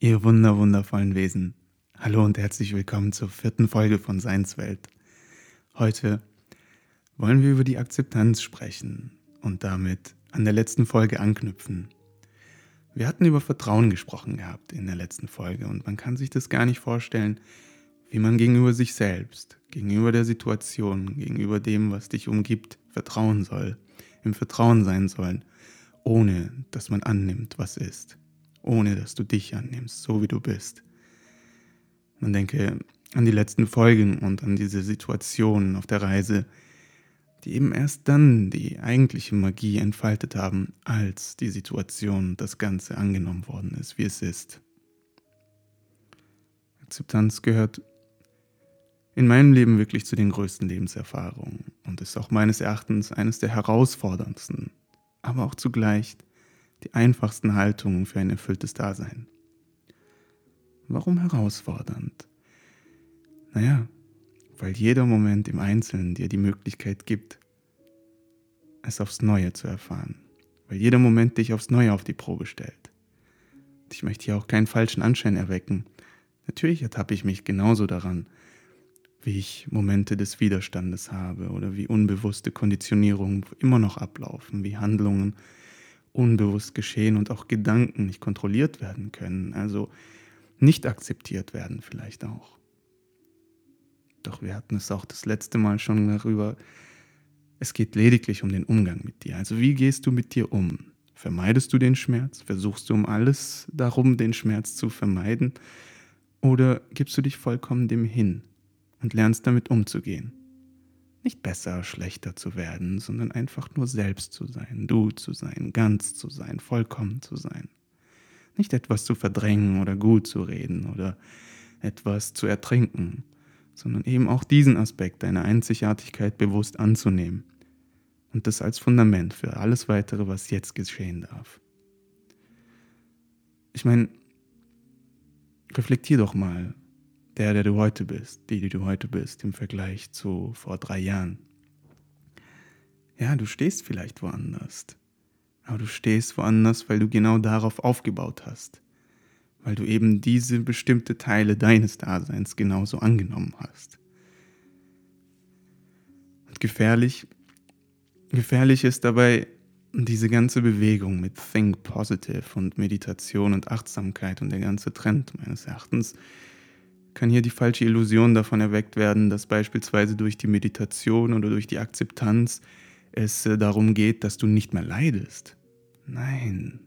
Ihr wunder wundervollen Wesen. Hallo und herzlich willkommen zur vierten Folge von Seinswelt. Heute wollen wir über die Akzeptanz sprechen und damit an der letzten Folge anknüpfen. Wir hatten über Vertrauen gesprochen gehabt in der letzten Folge und man kann sich das gar nicht vorstellen, wie man gegenüber sich selbst, gegenüber der Situation, gegenüber dem, was dich umgibt, vertrauen soll, im Vertrauen sein soll, ohne dass man annimmt, was ist ohne dass du dich annimmst, so wie du bist. Man denke an die letzten Folgen und an diese Situationen auf der Reise, die eben erst dann die eigentliche Magie entfaltet haben, als die Situation, das Ganze angenommen worden ist, wie es ist. Akzeptanz gehört in meinem Leben wirklich zu den größten Lebenserfahrungen und ist auch meines Erachtens eines der herausforderndsten, aber auch zugleich die einfachsten Haltungen für ein erfülltes Dasein. Warum herausfordernd? Naja, weil jeder Moment im Einzelnen dir die Möglichkeit gibt, es aufs Neue zu erfahren. Weil jeder Moment dich aufs Neue auf die Probe stellt. Ich möchte hier auch keinen falschen Anschein erwecken. Natürlich ertappe ich mich genauso daran, wie ich Momente des Widerstandes habe oder wie unbewusste Konditionierungen immer noch ablaufen, wie Handlungen unbewusst geschehen und auch Gedanken nicht kontrolliert werden können, also nicht akzeptiert werden vielleicht auch. Doch wir hatten es auch das letzte Mal schon darüber, es geht lediglich um den Umgang mit dir. Also wie gehst du mit dir um? Vermeidest du den Schmerz? Versuchst du um alles darum, den Schmerz zu vermeiden? Oder gibst du dich vollkommen dem hin und lernst damit umzugehen? Nicht besser, schlechter zu werden, sondern einfach nur selbst zu sein, du zu sein, ganz zu sein, vollkommen zu sein. Nicht etwas zu verdrängen oder gut zu reden oder etwas zu ertrinken, sondern eben auch diesen Aspekt deiner Einzigartigkeit bewusst anzunehmen und das als Fundament für alles weitere, was jetzt geschehen darf. Ich meine, reflektier doch mal, der, der du heute bist, die, die du heute bist, im Vergleich zu vor drei Jahren. Ja, du stehst vielleicht woanders, aber du stehst woanders, weil du genau darauf aufgebaut hast, weil du eben diese bestimmte Teile deines Daseins genauso angenommen hast. Und gefährlich, gefährlich ist dabei diese ganze Bewegung mit Think Positive und Meditation und Achtsamkeit und der ganze Trend meines Erachtens, kann hier die falsche Illusion davon erweckt werden, dass beispielsweise durch die Meditation oder durch die Akzeptanz es äh, darum geht, dass du nicht mehr leidest. Nein,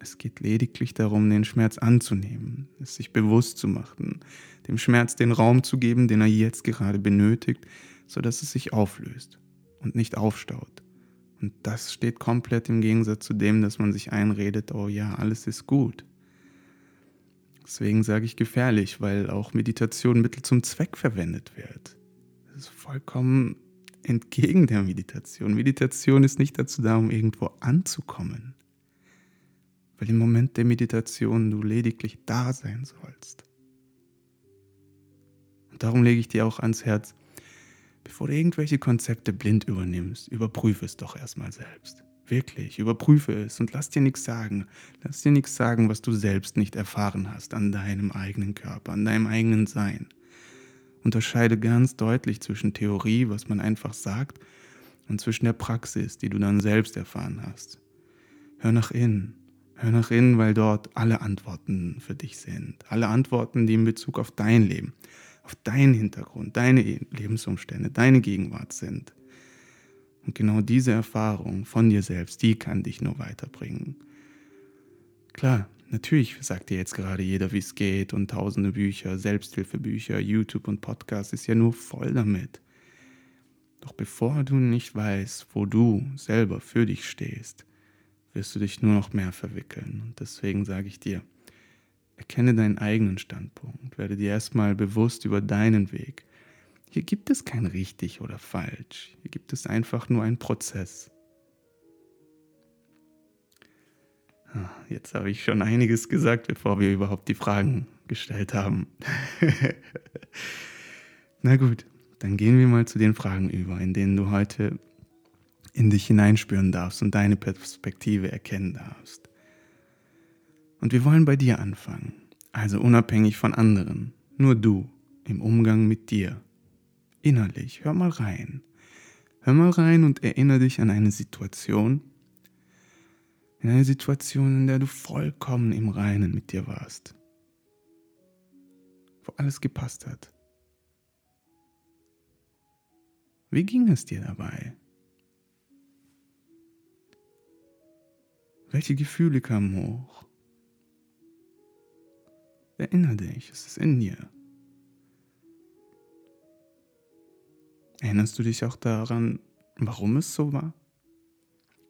es geht lediglich darum, den Schmerz anzunehmen, es sich bewusst zu machen, dem Schmerz den Raum zu geben, den er jetzt gerade benötigt, sodass es sich auflöst und nicht aufstaut. Und das steht komplett im Gegensatz zu dem, dass man sich einredet, oh ja, alles ist gut. Deswegen sage ich gefährlich, weil auch Meditation Mittel zum Zweck verwendet wird. Das ist vollkommen entgegen der Meditation. Meditation ist nicht dazu da, um irgendwo anzukommen. Weil im Moment der Meditation du lediglich da sein sollst. Und darum lege ich dir auch ans Herz, bevor du irgendwelche Konzepte blind übernimmst, überprüfe es doch erstmal selbst. Wirklich, überprüfe es und lass dir nichts sagen. Lass dir nichts sagen, was du selbst nicht erfahren hast an deinem eigenen Körper, an deinem eigenen Sein. Unterscheide ganz deutlich zwischen Theorie, was man einfach sagt, und zwischen der Praxis, die du dann selbst erfahren hast. Hör nach innen. Hör nach innen, weil dort alle Antworten für dich sind. Alle Antworten, die in Bezug auf dein Leben, auf deinen Hintergrund, deine Lebensumstände, deine Gegenwart sind. Und genau diese Erfahrung von dir selbst, die kann dich nur weiterbringen. Klar, natürlich sagt dir jetzt gerade jeder, wie es geht und tausende Bücher, Selbsthilfebücher, YouTube und Podcasts ist ja nur voll damit. Doch bevor du nicht weißt, wo du selber für dich stehst, wirst du dich nur noch mehr verwickeln. Und deswegen sage ich dir, erkenne deinen eigenen Standpunkt, werde dir erstmal bewusst über deinen Weg, hier gibt es kein richtig oder falsch. Hier gibt es einfach nur einen Prozess. Ah, jetzt habe ich schon einiges gesagt, bevor wir überhaupt die Fragen gestellt haben. Na gut, dann gehen wir mal zu den Fragen über, in denen du heute in dich hineinspüren darfst und deine Perspektive erkennen darfst. Und wir wollen bei dir anfangen. Also unabhängig von anderen, nur du im Umgang mit dir. Innerlich, hör mal rein. Hör mal rein und erinnere dich an eine Situation, in eine Situation, in der du vollkommen im Reinen mit dir warst, wo alles gepasst hat. Wie ging es dir dabei? Welche Gefühle kamen hoch? Erinnere dich, es ist in dir. Erinnerst du dich auch daran, warum es so war?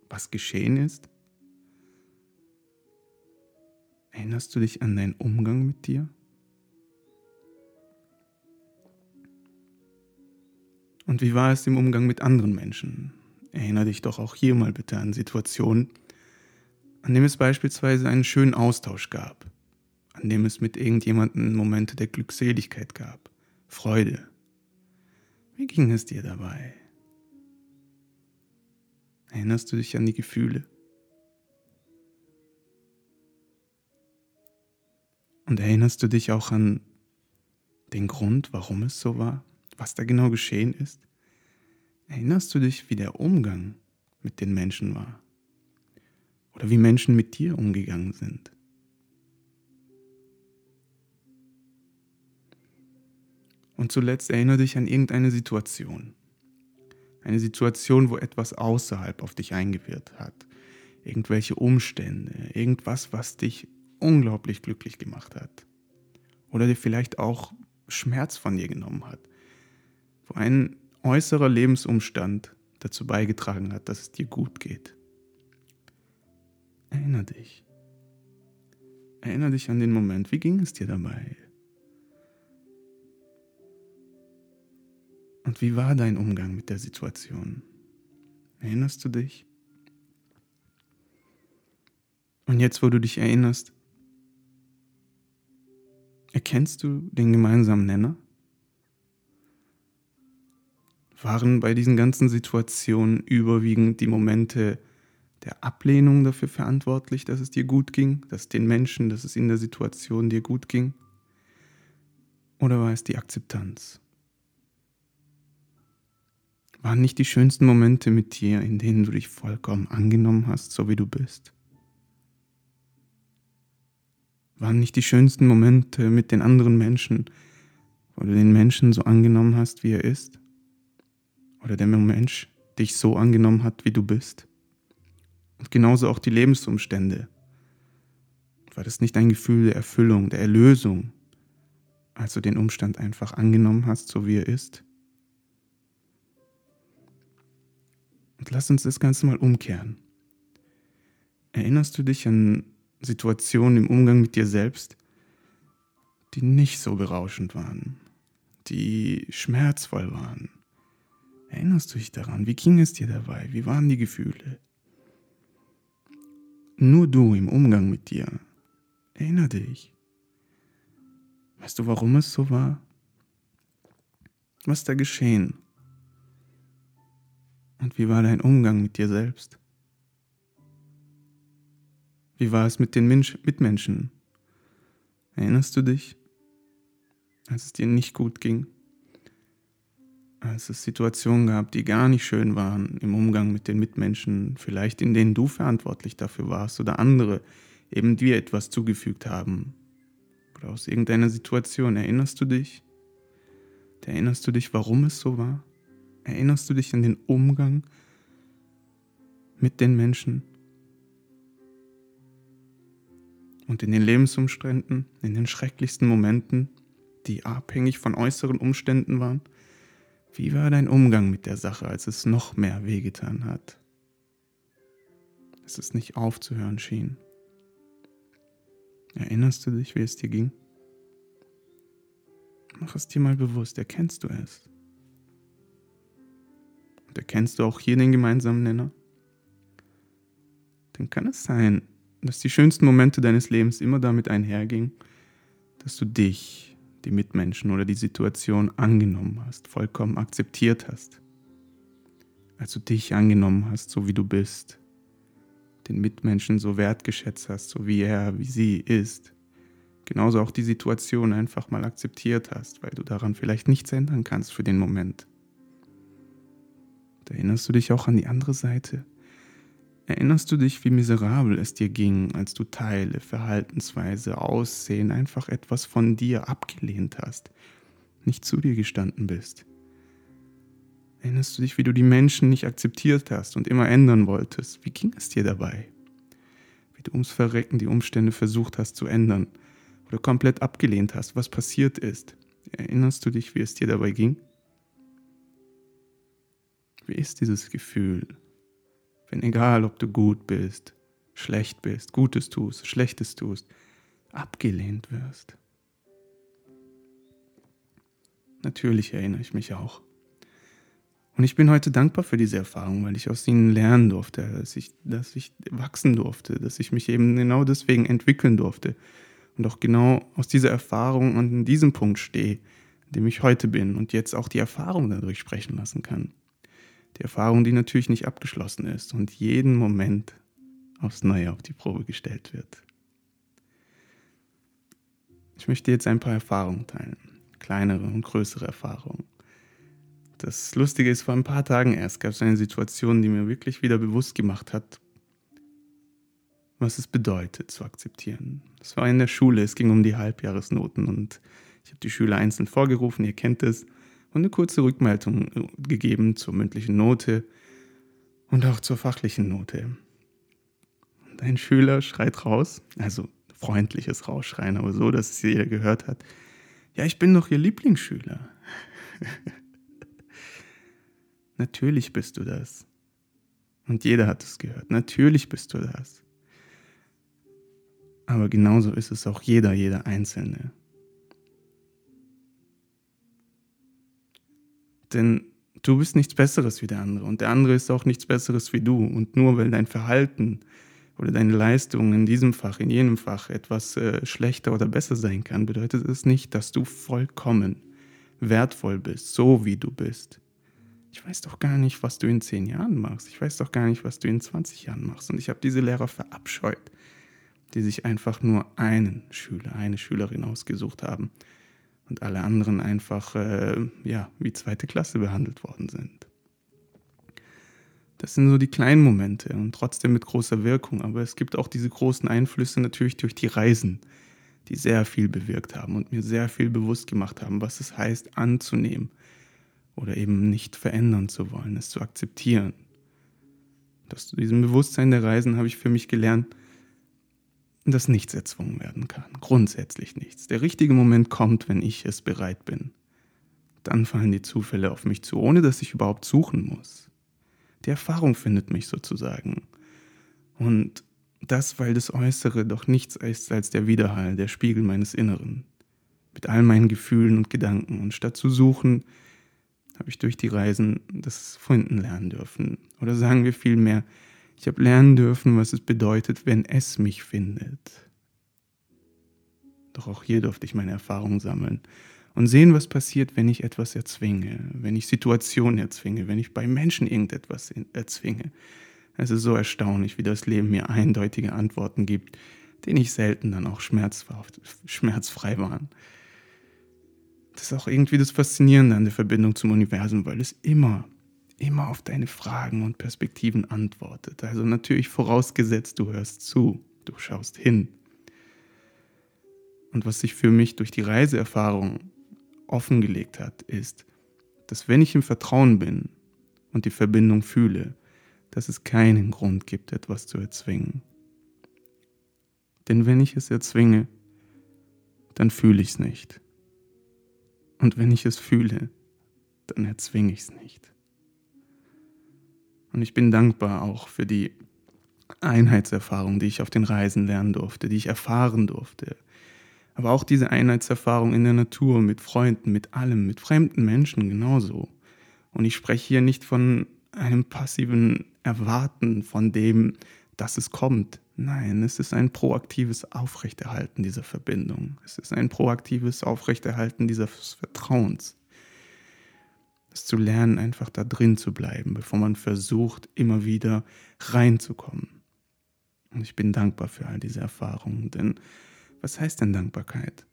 Was geschehen ist? Erinnerst du dich an deinen Umgang mit dir? Und wie war es im Umgang mit anderen Menschen? Erinnere dich doch auch hier mal bitte an Situationen, an dem es beispielsweise einen schönen Austausch gab, an dem es mit irgendjemandem Momente der Glückseligkeit gab, Freude. Wie ging es dir dabei? Erinnerst du dich an die Gefühle? Und erinnerst du dich auch an den Grund, warum es so war? Was da genau geschehen ist? Erinnerst du dich, wie der Umgang mit den Menschen war? Oder wie Menschen mit dir umgegangen sind? Und zuletzt erinnere dich an irgendeine Situation. Eine Situation, wo etwas außerhalb auf dich eingewirkt hat. Irgendwelche Umstände, irgendwas, was dich unglaublich glücklich gemacht hat. Oder dir vielleicht auch Schmerz von dir genommen hat. Wo ein äußerer Lebensumstand dazu beigetragen hat, dass es dir gut geht. Erinner dich. Erinner dich an den Moment. Wie ging es dir dabei? Und wie war dein Umgang mit der Situation? Erinnerst du dich? Und jetzt, wo du dich erinnerst, Erkennst du den gemeinsamen Nenner? Waren bei diesen ganzen Situationen überwiegend die Momente der Ablehnung dafür verantwortlich, dass es dir gut ging, dass den Menschen, dass es in der Situation dir gut ging? Oder war es die Akzeptanz? Waren nicht die schönsten Momente mit dir, in denen du dich vollkommen angenommen hast, so wie du bist? waren nicht die schönsten Momente mit den anderen Menschen, wo du den Menschen so angenommen hast, wie er ist? Oder der Mensch dich so angenommen hat, wie du bist? Und genauso auch die Lebensumstände. War das nicht ein Gefühl der Erfüllung, der Erlösung, als du den Umstand einfach angenommen hast, so wie er ist? Und lass uns das Ganze mal umkehren. Erinnerst du dich an Situationen im Umgang mit dir selbst, die nicht so berauschend waren, die schmerzvoll waren. Erinnerst du dich daran? Wie ging es dir dabei? Wie waren die Gefühle? Nur du im Umgang mit dir. Erinner dich. Weißt du, warum es so war? Was da geschehen? Und wie war dein Umgang mit dir selbst? Wie war es mit den Mensch Mitmenschen? Erinnerst du dich, als es dir nicht gut ging? Als es Situationen gab, die gar nicht schön waren im Umgang mit den Mitmenschen, vielleicht in denen du verantwortlich dafür warst oder andere eben dir etwas zugefügt haben. Oder aus irgendeiner Situation. Erinnerst du dich? Erinnerst du dich, warum es so war? Erinnerst du dich an den Umgang mit den Menschen? Und in den Lebensumständen, in den schrecklichsten Momenten, die abhängig von äußeren Umständen waren, wie war dein Umgang mit der Sache, als es noch mehr wehgetan hat? Als es nicht aufzuhören schien. Erinnerst du dich, wie es dir ging? Mach es dir mal bewusst, erkennst du es? Und erkennst du auch hier den gemeinsamen Nenner? Dann kann es sein, dass die schönsten Momente deines Lebens immer damit einhergingen, dass du dich, die Mitmenschen oder die Situation angenommen hast, vollkommen akzeptiert hast. Als du dich angenommen hast, so wie du bist, den Mitmenschen so wertgeschätzt hast, so wie er, wie sie ist, Genauso auch die Situation einfach mal akzeptiert hast, weil du daran vielleicht nichts ändern kannst für den Moment. Erinnerst du dich auch an die andere Seite? Erinnerst du dich, wie miserabel es dir ging, als du Teile, Verhaltensweise, Aussehen, einfach etwas von dir abgelehnt hast, nicht zu dir gestanden bist? Erinnerst du dich, wie du die Menschen nicht akzeptiert hast und immer ändern wolltest? Wie ging es dir dabei? Wie du ums Verrecken die Umstände versucht hast zu ändern oder komplett abgelehnt hast, was passiert ist? Erinnerst du dich, wie es dir dabei ging? Wie ist dieses Gefühl, wenn egal, ob du gut bist, schlecht bist, Gutes tust, Schlechtes tust, abgelehnt wirst? Natürlich erinnere ich mich auch. Und ich bin heute dankbar für diese Erfahrung, weil ich aus ihnen lernen durfte, dass ich, dass ich wachsen durfte, dass ich mich eben genau deswegen entwickeln durfte. Und auch genau aus dieser Erfahrung an diesem Punkt stehe, in dem ich heute bin und jetzt auch die Erfahrung dadurch sprechen lassen kann. Die Erfahrung, die natürlich nicht abgeschlossen ist und jeden Moment aufs Neue auf die Probe gestellt wird. Ich möchte jetzt ein paar Erfahrungen teilen, kleinere und größere Erfahrungen. Das Lustige ist, vor ein paar Tagen erst gab es eine Situation, die mir wirklich wieder bewusst gemacht hat, was es bedeutet zu akzeptieren. Das war in der Schule, es ging um die Halbjahresnoten und ich habe die Schüler einzeln vorgerufen, ihr kennt es, und eine kurze Rückmeldung äh, gegeben zur mündlichen Note und auch zur fachlichen Note. Und ein Schüler schreit raus, also freundliches Rausschreien, aber so, dass es jeder gehört hat. Ja, ich bin doch Ihr Lieblingsschüler. Natürlich bist du das. Und jeder hat es gehört. Natürlich bist du das. Aber genauso ist es auch jeder, jeder Einzelne. Denn du bist nichts Besseres wie der andere und der andere ist auch nichts Besseres wie du. Und nur weil dein Verhalten oder deine Leistung in diesem Fach, in jenem Fach etwas äh, schlechter oder besser sein kann, bedeutet es nicht, dass du vollkommen wertvoll bist, so wie du bist. Ich weiß doch gar nicht, was du in zehn Jahren machst. Ich weiß doch gar nicht, was du in 20 Jahren machst. Und ich habe diese Lehrer verabscheut, die sich einfach nur einen Schüler, eine Schülerin ausgesucht haben und alle anderen einfach äh, ja, wie zweite Klasse behandelt worden sind. Das sind so die kleinen Momente und trotzdem mit großer Wirkung. Aber es gibt auch diese großen Einflüsse natürlich durch die Reisen, die sehr viel bewirkt haben und mir sehr viel bewusst gemacht haben, was es heißt, anzunehmen oder eben nicht verändern zu wollen, es zu akzeptieren. Aus diesem Bewusstsein der Reisen habe ich für mich gelernt, dass nichts erzwungen werden kann. Grundsätzlich nichts. Der richtige Moment kommt, wenn ich es bereit bin. Dann fallen die Zufälle auf mich zu, ohne dass ich überhaupt suchen muss. Die Erfahrung findet mich sozusagen. Und das, weil das Äußere doch nichts ist als der Widerhall, der Spiegel meines Inneren. Mit all meinen Gefühlen und Gedanken. Und statt zu suchen, habe ich durch die Reisen das finden lernen dürfen. Oder sagen wir vielmehr, ich habe lernen dürfen, was es bedeutet, wenn es mich findet. Doch auch hier durfte ich meine Erfahrungen sammeln und sehen, was passiert, wenn ich etwas erzwinge, wenn ich Situationen erzwinge, wenn ich bei Menschen irgendetwas erzwinge. Es ist so erstaunlich, wie das Leben mir eindeutige Antworten gibt, denen ich selten dann auch schmerzfrei waren. Das ist auch irgendwie das Faszinierende an der Verbindung zum Universum, weil es immer immer auf deine Fragen und Perspektiven antwortet. Also natürlich vorausgesetzt, du hörst zu, du schaust hin. Und was sich für mich durch die Reiseerfahrung offengelegt hat, ist, dass wenn ich im Vertrauen bin und die Verbindung fühle, dass es keinen Grund gibt, etwas zu erzwingen. Denn wenn ich es erzwinge, dann fühle ich es nicht. Und wenn ich es fühle, dann erzwinge ich es nicht. Und ich bin dankbar auch für die Einheitserfahrung, die ich auf den Reisen lernen durfte, die ich erfahren durfte. Aber auch diese Einheitserfahrung in der Natur, mit Freunden, mit allem, mit fremden Menschen genauso. Und ich spreche hier nicht von einem passiven Erwarten von dem, dass es kommt. Nein, es ist ein proaktives Aufrechterhalten dieser Verbindung. Es ist ein proaktives Aufrechterhalten dieses Vertrauens es zu lernen, einfach da drin zu bleiben, bevor man versucht, immer wieder reinzukommen. Und ich bin dankbar für all diese Erfahrungen, denn Was heißt denn Dankbarkeit?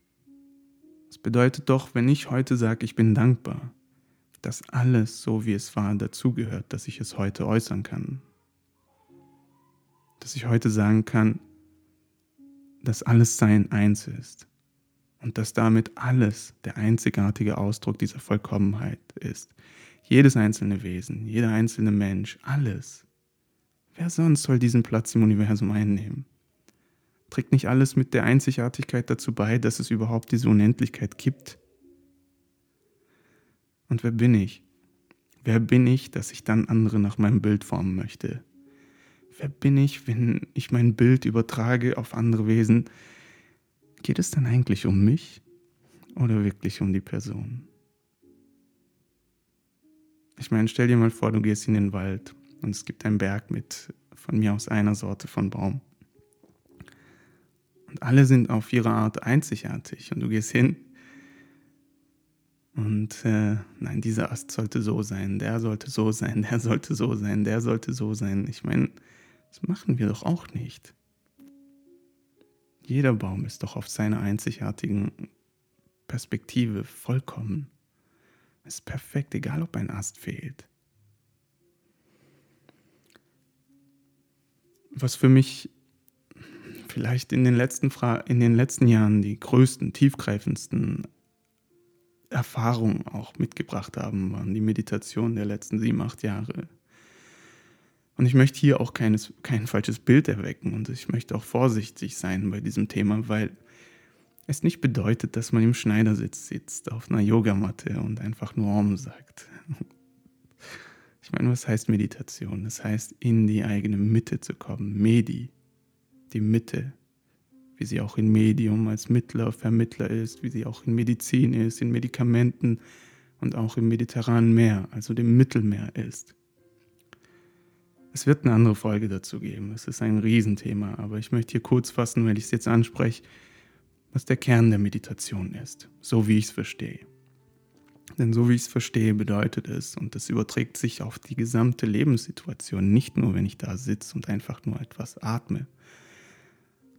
Es bedeutet doch, wenn ich heute sage, ich bin dankbar, dass alles so wie es war dazugehört, dass ich es heute äußern kann. Dass ich heute sagen kann, dass alles Sein eins ist und dass damit alles der einzigartige Ausdruck dieser Vollkommenheit ist. Jedes einzelne Wesen, jeder einzelne Mensch, alles. Wer sonst soll diesen Platz im Universum einnehmen? Trägt nicht alles mit der Einzigartigkeit dazu bei, dass es überhaupt diese Unendlichkeit gibt? Und wer bin ich? Wer bin ich, dass ich dann andere nach meinem Bild formen möchte? Wer bin ich, wenn ich mein Bild übertrage auf andere Wesen? Geht es dann eigentlich um mich oder wirklich um die Person? Ich meine, stell dir mal vor, du gehst in den Wald und es gibt einen Berg mit von mir aus einer Sorte von Baum. Und alle sind auf ihre Art einzigartig und du gehst hin und äh, nein, dieser Ast sollte so sein, der sollte so sein, der sollte so sein, der sollte so sein. Ich meine, das machen wir doch auch nicht. Jeder Baum ist doch auf seiner einzigartigen Perspektive vollkommen. Ist perfekt, egal ob ein Ast fehlt. Was für mich vielleicht in den letzten, Fra in den letzten Jahren die größten, tiefgreifendsten Erfahrungen auch mitgebracht haben, waren die Meditationen der letzten sieben, acht Jahre. Und ich möchte hier auch keines, kein falsches Bild erwecken und ich möchte auch vorsichtig sein bei diesem Thema, weil es nicht bedeutet, dass man im Schneidersitz sitzt, auf einer Yogamatte und einfach nur Om sagt. Ich meine, was heißt Meditation? Das heißt, in die eigene Mitte zu kommen. Medi, die Mitte, wie sie auch in Medium als Mittler, Vermittler ist, wie sie auch in Medizin ist, in Medikamenten und auch im mediterranen Meer, also dem Mittelmeer ist. Es wird eine andere Folge dazu geben. Es ist ein Riesenthema, aber ich möchte hier kurz fassen, wenn ich es jetzt anspreche, was der Kern der Meditation ist, so wie ich es verstehe. Denn so wie ich es verstehe, bedeutet es, und das überträgt sich auf die gesamte Lebenssituation, nicht nur, wenn ich da sitze und einfach nur etwas atme,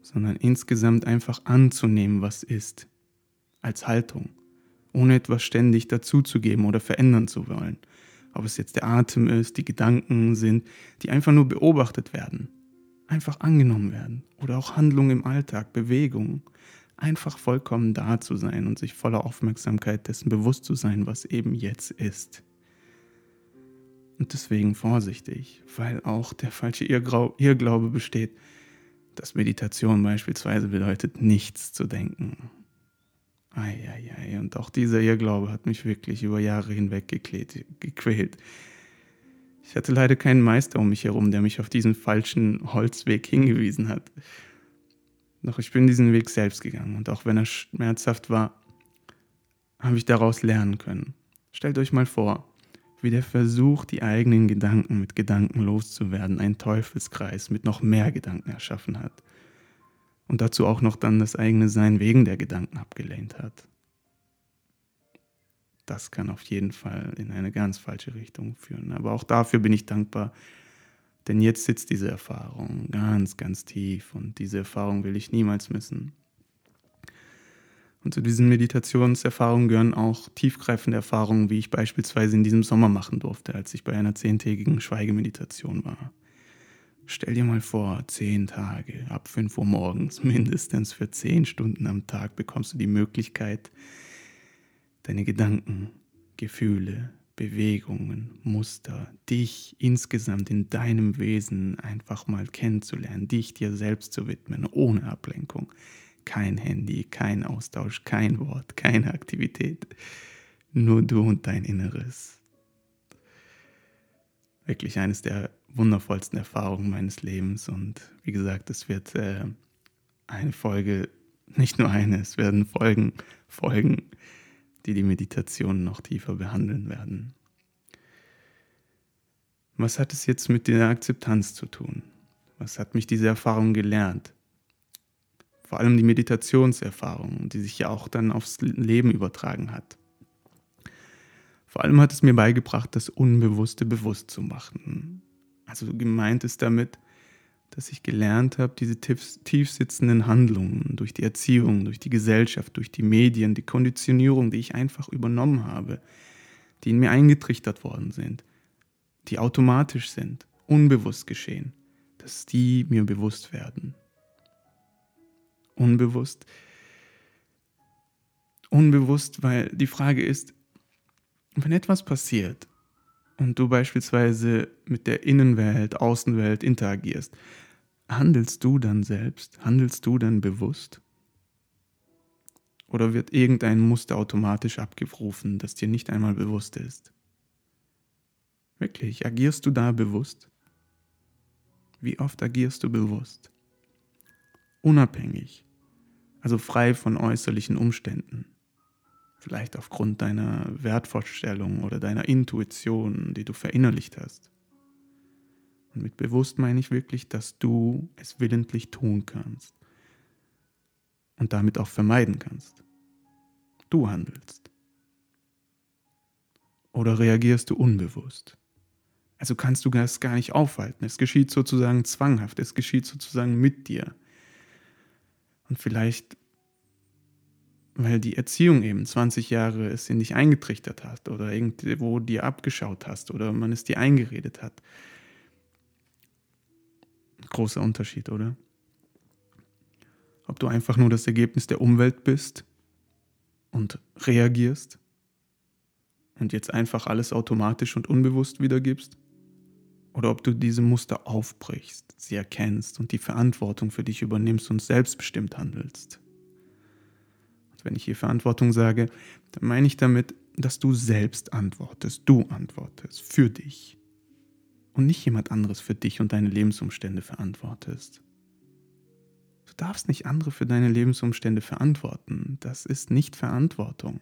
sondern insgesamt einfach anzunehmen, was ist, als Haltung, ohne etwas ständig dazuzugeben oder verändern zu wollen. Ob es jetzt der Atem ist, die Gedanken sind, die einfach nur beobachtet werden, einfach angenommen werden oder auch Handlungen im Alltag, Bewegungen, einfach vollkommen da zu sein und sich voller Aufmerksamkeit dessen bewusst zu sein, was eben jetzt ist. Und deswegen vorsichtig, weil auch der falsche Irrglaube besteht, dass Meditation beispielsweise bedeutet, nichts zu denken. Eieiei, und auch dieser Irrglaube hat mich wirklich über Jahre hinweg gequält. Ich hatte leider keinen Meister um mich herum, der mich auf diesen falschen Holzweg hingewiesen hat. Doch ich bin diesen Weg selbst gegangen und auch wenn er schmerzhaft war, habe ich daraus lernen können. Stellt euch mal vor, wie der Versuch, die eigenen Gedanken mit Gedanken loszuwerden, einen Teufelskreis mit noch mehr Gedanken erschaffen hat. Und dazu auch noch dann das eigene Sein wegen der Gedanken abgelehnt hat. Das kann auf jeden Fall in eine ganz falsche Richtung führen. Aber auch dafür bin ich dankbar, denn jetzt sitzt diese Erfahrung ganz, ganz tief und diese Erfahrung will ich niemals missen. Und zu diesen Meditationserfahrungen gehören auch tiefgreifende Erfahrungen, wie ich beispielsweise in diesem Sommer machen durfte, als ich bei einer zehntägigen Schweigemeditation war. Stell dir mal vor, zehn Tage, ab 5 Uhr morgens, mindestens für zehn Stunden am Tag bekommst du die Möglichkeit, deine Gedanken, Gefühle, Bewegungen, Muster, dich insgesamt in deinem Wesen einfach mal kennenzulernen, dich dir selbst zu widmen, ohne Ablenkung, kein Handy, kein Austausch, kein Wort, keine Aktivität. Nur du und dein Inneres. Wirklich eines der wundervollsten Erfahrungen meines Lebens. Und wie gesagt, es wird äh, eine Folge, nicht nur eine, es werden Folgen, Folgen, die die Meditation noch tiefer behandeln werden. Was hat es jetzt mit der Akzeptanz zu tun? Was hat mich diese Erfahrung gelernt? vor allem die Meditationserfahrung, die sich ja auch dann aufs Leben übertragen hat. Vor allem hat es mir beigebracht, das Unbewusste bewusst zu machen. Also gemeint ist damit, dass ich gelernt habe, diese tief, tief sitzenden Handlungen durch die Erziehung, durch die Gesellschaft, durch die Medien, die Konditionierung, die ich einfach übernommen habe, die in mir eingetrichtert worden sind, die automatisch sind, unbewusst geschehen, dass die mir bewusst werden. Unbewusst. Unbewusst, weil die Frage ist, wenn etwas passiert und du beispielsweise mit der Innenwelt, Außenwelt interagierst, handelst du dann selbst? Handelst du dann bewusst? Oder wird irgendein Muster automatisch abgerufen, das dir nicht einmal bewusst ist? Wirklich, agierst du da bewusst? Wie oft agierst du bewusst? Unabhängig, also frei von äußerlichen Umständen. Vielleicht aufgrund deiner Wertvorstellung oder deiner Intuition, die du verinnerlicht hast. Und mit bewusst meine ich wirklich, dass du es willentlich tun kannst und damit auch vermeiden kannst. Du handelst. Oder reagierst du unbewusst? Also kannst du das gar nicht aufhalten. Es geschieht sozusagen zwanghaft, es geschieht sozusagen mit dir. Und vielleicht, weil die Erziehung eben 20 Jahre es in dich eingetrichtert hat oder irgendwo dir abgeschaut hast oder man es dir eingeredet hat großer Unterschied, oder? Ob du einfach nur das Ergebnis der Umwelt bist und reagierst und jetzt einfach alles automatisch und unbewusst wiedergibst, oder ob du diese Muster aufbrichst, sie erkennst und die Verantwortung für dich übernimmst und selbstbestimmt handelst. Wenn ich hier Verantwortung sage, dann meine ich damit, dass du selbst antwortest, du antwortest für dich und nicht jemand anderes für dich und deine Lebensumstände verantwortest. Du darfst nicht andere für deine Lebensumstände verantworten. Das ist nicht Verantwortung.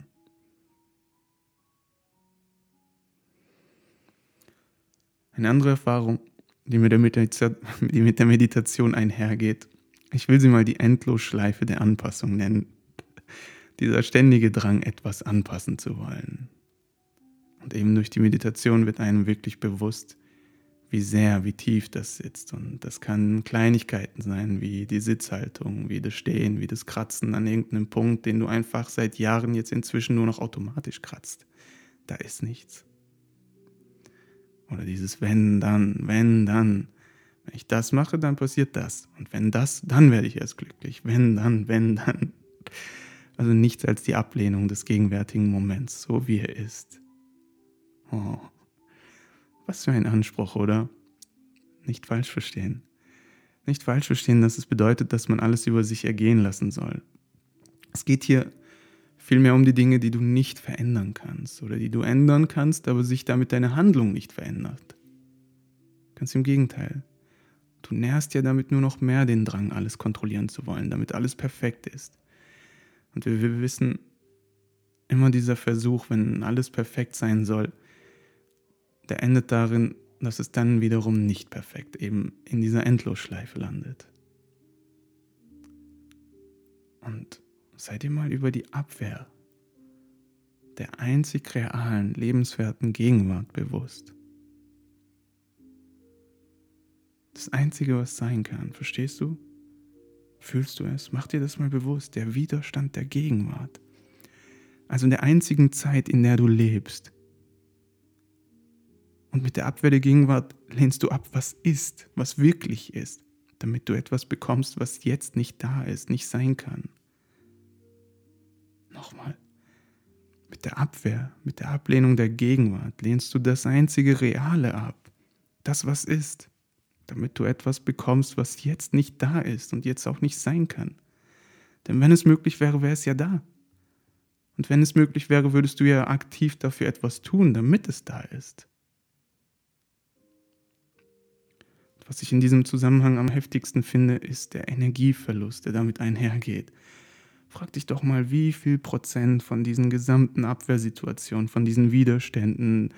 Eine andere Erfahrung, die mit, die mit der Meditation einhergeht, ich will sie mal die Endlosschleife der Anpassung nennen. Dieser ständige Drang, etwas anpassen zu wollen. Und eben durch die Meditation wird einem wirklich bewusst, wie sehr, wie tief das sitzt. Und das kann Kleinigkeiten sein, wie die Sitzhaltung, wie das Stehen, wie das Kratzen an irgendeinem Punkt, den du einfach seit Jahren jetzt inzwischen nur noch automatisch kratzt. Da ist nichts. Oder dieses wenn, dann, wenn, dann. Wenn ich das mache, dann passiert das. Und wenn das, dann werde ich erst glücklich. Wenn, dann, wenn, dann. Also nichts als die Ablehnung des gegenwärtigen Moments, so wie er ist. Oh. Was für ein Anspruch, oder? Nicht falsch verstehen. Nicht falsch verstehen, dass es bedeutet, dass man alles über sich ergehen lassen soll. Es geht hier vielmehr um die Dinge, die du nicht verändern kannst oder die du ändern kannst, aber sich damit deine Handlung nicht verändert. Ganz im Gegenteil. Du nährst ja damit nur noch mehr den Drang, alles kontrollieren zu wollen, damit alles perfekt ist. Und wir, wir wissen, immer dieser Versuch, wenn alles perfekt sein soll, der endet darin, dass es dann wiederum nicht perfekt eben in dieser Endlosschleife landet. Und seid ihr mal über die Abwehr der einzig realen, lebenswerten Gegenwart bewusst. Das Einzige, was sein kann, verstehst du? Fühlst du es? Mach dir das mal bewusst, der Widerstand der Gegenwart. Also in der einzigen Zeit, in der du lebst, und mit der Abwehr der Gegenwart lehnst du ab, was ist, was wirklich ist, damit du etwas bekommst, was jetzt nicht da ist, nicht sein kann. Nochmal. Mit der Abwehr, mit der Ablehnung der Gegenwart lehnst du das einzige Reale ab, das, was ist, damit du etwas bekommst, was jetzt nicht da ist und jetzt auch nicht sein kann. Denn wenn es möglich wäre, wäre es ja da. Und wenn es möglich wäre, würdest du ja aktiv dafür etwas tun, damit es da ist. Was ich in diesem Zusammenhang am heftigsten finde, ist der Energieverlust, der damit einhergeht. Frag dich doch mal, wie viel Prozent von diesen gesamten Abwehrsituationen, von diesen Widerständen,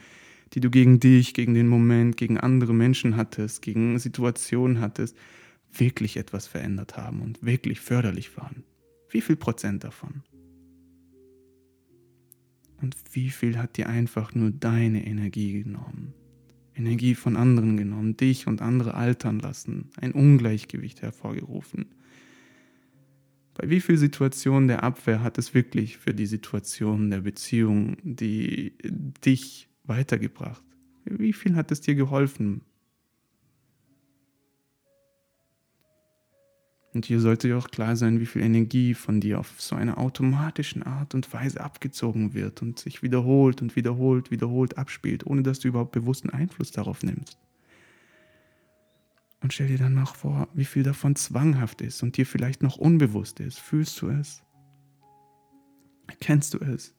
die du gegen dich, gegen den Moment, gegen andere Menschen hattest, gegen Situationen hattest, wirklich etwas verändert haben und wirklich förderlich waren. Wie viel Prozent davon? Und wie viel hat dir einfach nur deine Energie genommen? Energie von anderen genommen, dich und andere altern lassen, ein Ungleichgewicht hervorgerufen. Bei wie vielen Situationen der Abwehr hat es wirklich für die Situation der Beziehung, die dich weitergebracht? Wie viel hat es dir geholfen? Und hier sollte dir auch klar sein, wie viel Energie von dir auf so einer automatischen Art und Weise abgezogen wird und sich wiederholt und wiederholt, wiederholt abspielt, ohne dass du überhaupt bewussten Einfluss darauf nimmst. Und stell dir dann noch vor, wie viel davon zwanghaft ist und dir vielleicht noch unbewusst ist. Fühlst du es? Erkennst du es?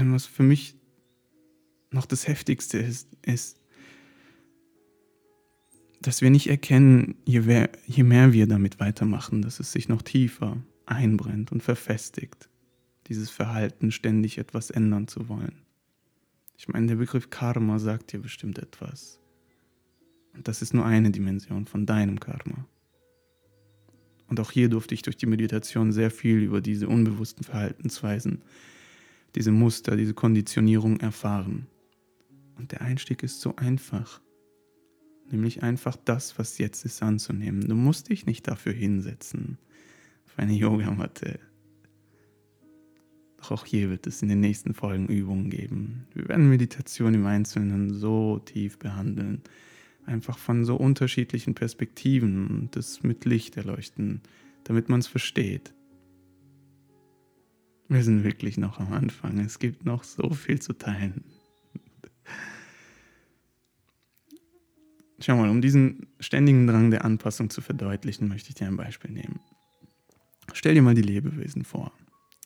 Und was für mich noch das Heftigste ist, ist, dass wir nicht erkennen, je mehr, je mehr wir damit weitermachen, dass es sich noch tiefer einbrennt und verfestigt, dieses Verhalten ständig etwas ändern zu wollen. Ich meine, der Begriff Karma sagt dir bestimmt etwas. Und das ist nur eine Dimension von deinem Karma. Und auch hier durfte ich durch die Meditation sehr viel über diese unbewussten Verhaltensweisen, diese Muster, diese Konditionierung erfahren. Und der Einstieg ist so einfach nämlich einfach das, was jetzt ist, anzunehmen. Du musst dich nicht dafür hinsetzen, auf eine Yogamatte. Doch auch hier wird es in den nächsten Folgen Übungen geben. Wir werden Meditation im Einzelnen so tief behandeln, einfach von so unterschiedlichen Perspektiven und das mit Licht erleuchten, damit man es versteht. Wir sind wirklich noch am Anfang. Es gibt noch so viel zu teilen. Schau mal, um diesen ständigen Drang der Anpassung zu verdeutlichen, möchte ich dir ein Beispiel nehmen. Stell dir mal die Lebewesen vor.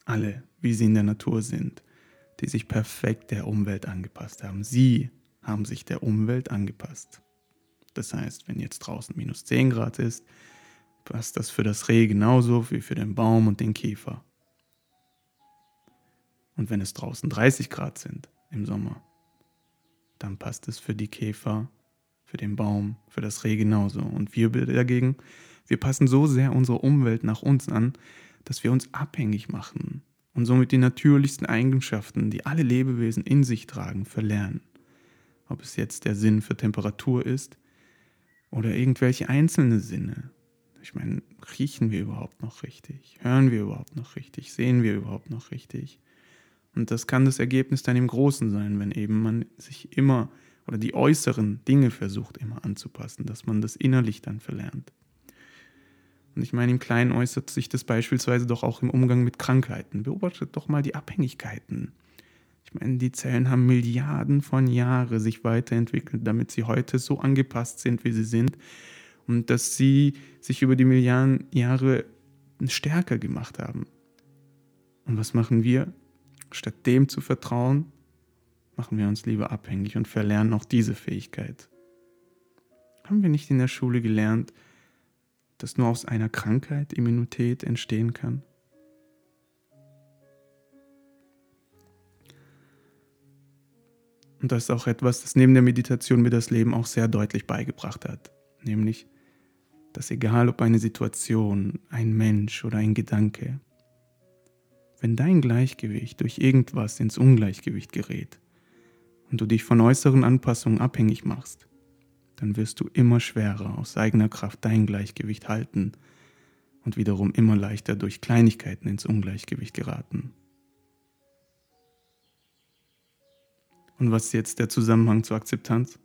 Alle, wie sie in der Natur sind, die sich perfekt der Umwelt angepasst haben. Sie haben sich der Umwelt angepasst. Das heißt, wenn jetzt draußen minus 10 Grad ist, passt das für das Reh genauso wie für den Baum und den Käfer. Und wenn es draußen 30 Grad sind im Sommer, dann passt es für die Käfer für den Baum, für das Reh genauso. Und wir dagegen, wir passen so sehr unsere Umwelt nach uns an, dass wir uns abhängig machen und somit die natürlichsten Eigenschaften, die alle Lebewesen in sich tragen, verlernen. Ob es jetzt der Sinn für Temperatur ist oder irgendwelche einzelne Sinne. Ich meine, riechen wir überhaupt noch richtig? Hören wir überhaupt noch richtig? Sehen wir überhaupt noch richtig? Und das kann das Ergebnis dann im Großen sein, wenn eben man sich immer oder die äußeren Dinge versucht immer anzupassen, dass man das innerlich dann verlernt. Und ich meine, im Kleinen äußert sich das beispielsweise doch auch im Umgang mit Krankheiten. Beobachtet doch mal die Abhängigkeiten. Ich meine, die Zellen haben Milliarden von Jahren sich weiterentwickelt, damit sie heute so angepasst sind, wie sie sind. Und dass sie sich über die Milliarden Jahre stärker gemacht haben. Und was machen wir? Statt dem zu vertrauen, machen wir uns lieber abhängig und verlernen auch diese Fähigkeit. Haben wir nicht in der Schule gelernt, dass nur aus einer Krankheit Immunität entstehen kann? Und das ist auch etwas, das neben der Meditation mir das Leben auch sehr deutlich beigebracht hat. Nämlich, dass egal ob eine Situation, ein Mensch oder ein Gedanke, wenn dein Gleichgewicht durch irgendwas ins Ungleichgewicht gerät, und du dich von äußeren Anpassungen abhängig machst, dann wirst du immer schwerer aus eigener Kraft dein Gleichgewicht halten und wiederum immer leichter durch Kleinigkeiten ins Ungleichgewicht geraten. Und was ist jetzt der Zusammenhang zur Akzeptanz?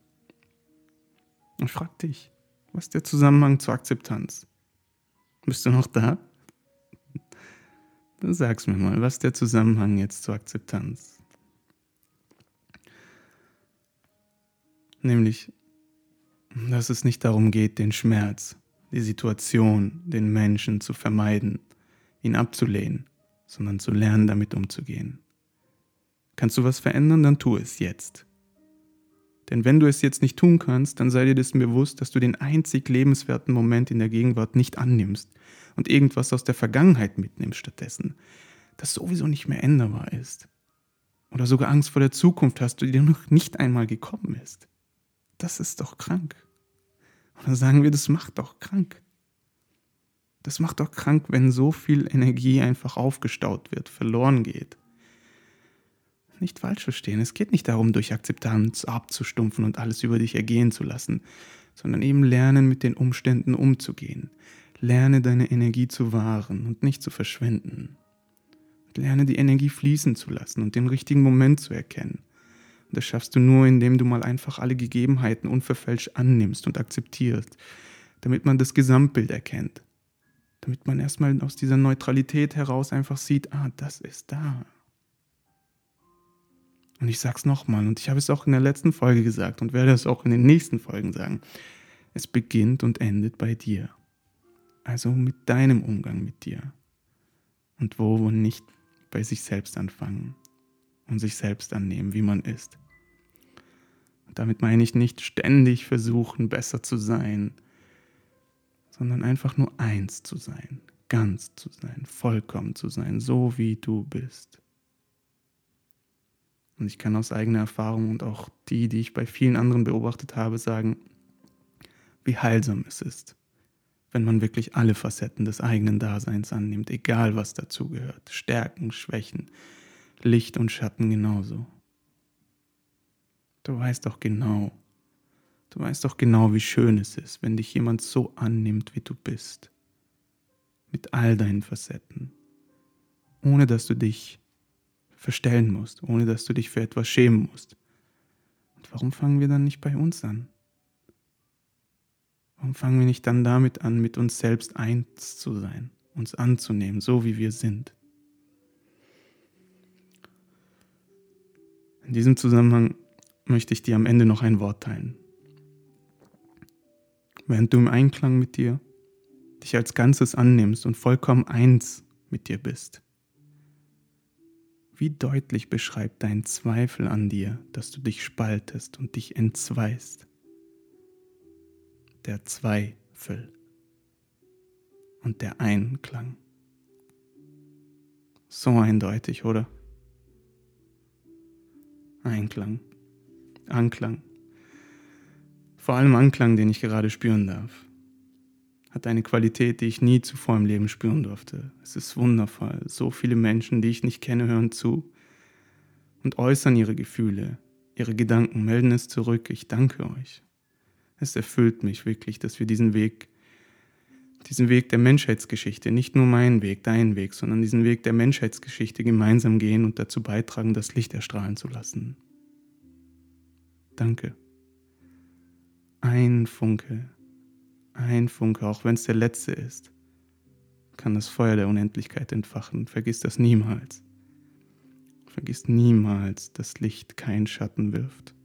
Ich frag dich, was ist der Zusammenhang zur Akzeptanz? Bist du noch da? Dann sag's mir mal, was der Zusammenhang jetzt zur Akzeptanz? Nämlich, dass es nicht darum geht, den Schmerz, die Situation, den Menschen zu vermeiden, ihn abzulehnen, sondern zu lernen, damit umzugehen. Kannst du was verändern, dann tu es jetzt. Denn wenn du es jetzt nicht tun kannst, dann sei dir dessen bewusst, dass du den einzig lebenswerten Moment in der Gegenwart nicht annimmst und irgendwas aus der Vergangenheit mitnimmst stattdessen, das sowieso nicht mehr änderbar ist. Oder sogar Angst vor der Zukunft hast, die dir noch nicht einmal gekommen ist das ist doch krank. Dann sagen wir, das macht doch krank. Das macht doch krank, wenn so viel Energie einfach aufgestaut wird, verloren geht. Nicht falsch verstehen. Es geht nicht darum, durch Akzeptanz abzustumpfen und alles über dich ergehen zu lassen, sondern eben lernen, mit den Umständen umzugehen. Lerne deine Energie zu wahren und nicht zu verschwenden. Lerne die Energie fließen zu lassen und den richtigen Moment zu erkennen. Und das schaffst du nur, indem du mal einfach alle Gegebenheiten unverfälscht annimmst und akzeptierst, damit man das Gesamtbild erkennt. Damit man erstmal aus dieser Neutralität heraus einfach sieht, ah, das ist da. Und ich sag's nochmal, und ich habe es auch in der letzten Folge gesagt und werde es auch in den nächsten Folgen sagen. Es beginnt und endet bei dir. Also mit deinem Umgang mit dir. Und wo und nicht bei sich selbst anfangen und sich selbst annehmen, wie man ist. Und damit meine ich nicht ständig versuchen, besser zu sein, sondern einfach nur eins zu sein, ganz zu sein, vollkommen zu sein, so wie du bist. Und ich kann aus eigener Erfahrung und auch die, die ich bei vielen anderen beobachtet habe, sagen, wie heilsam es ist, wenn man wirklich alle Facetten des eigenen Daseins annimmt, egal was dazugehört, Stärken, Schwächen, Licht und Schatten genauso. Du weißt doch genau, du weißt doch genau, wie schön es ist, wenn dich jemand so annimmt, wie du bist, mit all deinen Facetten, ohne dass du dich verstellen musst, ohne dass du dich für etwas schämen musst. Und warum fangen wir dann nicht bei uns an? Warum fangen wir nicht dann damit an, mit uns selbst eins zu sein, uns anzunehmen, so wie wir sind? In diesem Zusammenhang möchte ich dir am Ende noch ein Wort teilen. Während du im Einklang mit dir dich als Ganzes annimmst und vollkommen eins mit dir bist, wie deutlich beschreibt dein Zweifel an dir, dass du dich spaltest und dich entzweist? Der Zweifel und der Einklang. So eindeutig, oder? Einklang, Anklang. Vor allem Anklang, den ich gerade spüren darf hat eine Qualität, die ich nie zuvor im Leben spüren durfte. Es ist wundervoll. So viele Menschen, die ich nicht kenne, hören zu und äußern ihre Gefühle, ihre Gedanken, melden es zurück. Ich danke euch. Es erfüllt mich wirklich, dass wir diesen Weg, diesen Weg der Menschheitsgeschichte, nicht nur meinen Weg, deinen Weg, sondern diesen Weg der Menschheitsgeschichte gemeinsam gehen und dazu beitragen, das Licht erstrahlen zu lassen. Danke. Ein Funke ein Funke, auch wenn es der letzte ist, kann das Feuer der Unendlichkeit entfachen. Vergiss das niemals. Vergiss niemals, dass Licht keinen Schatten wirft.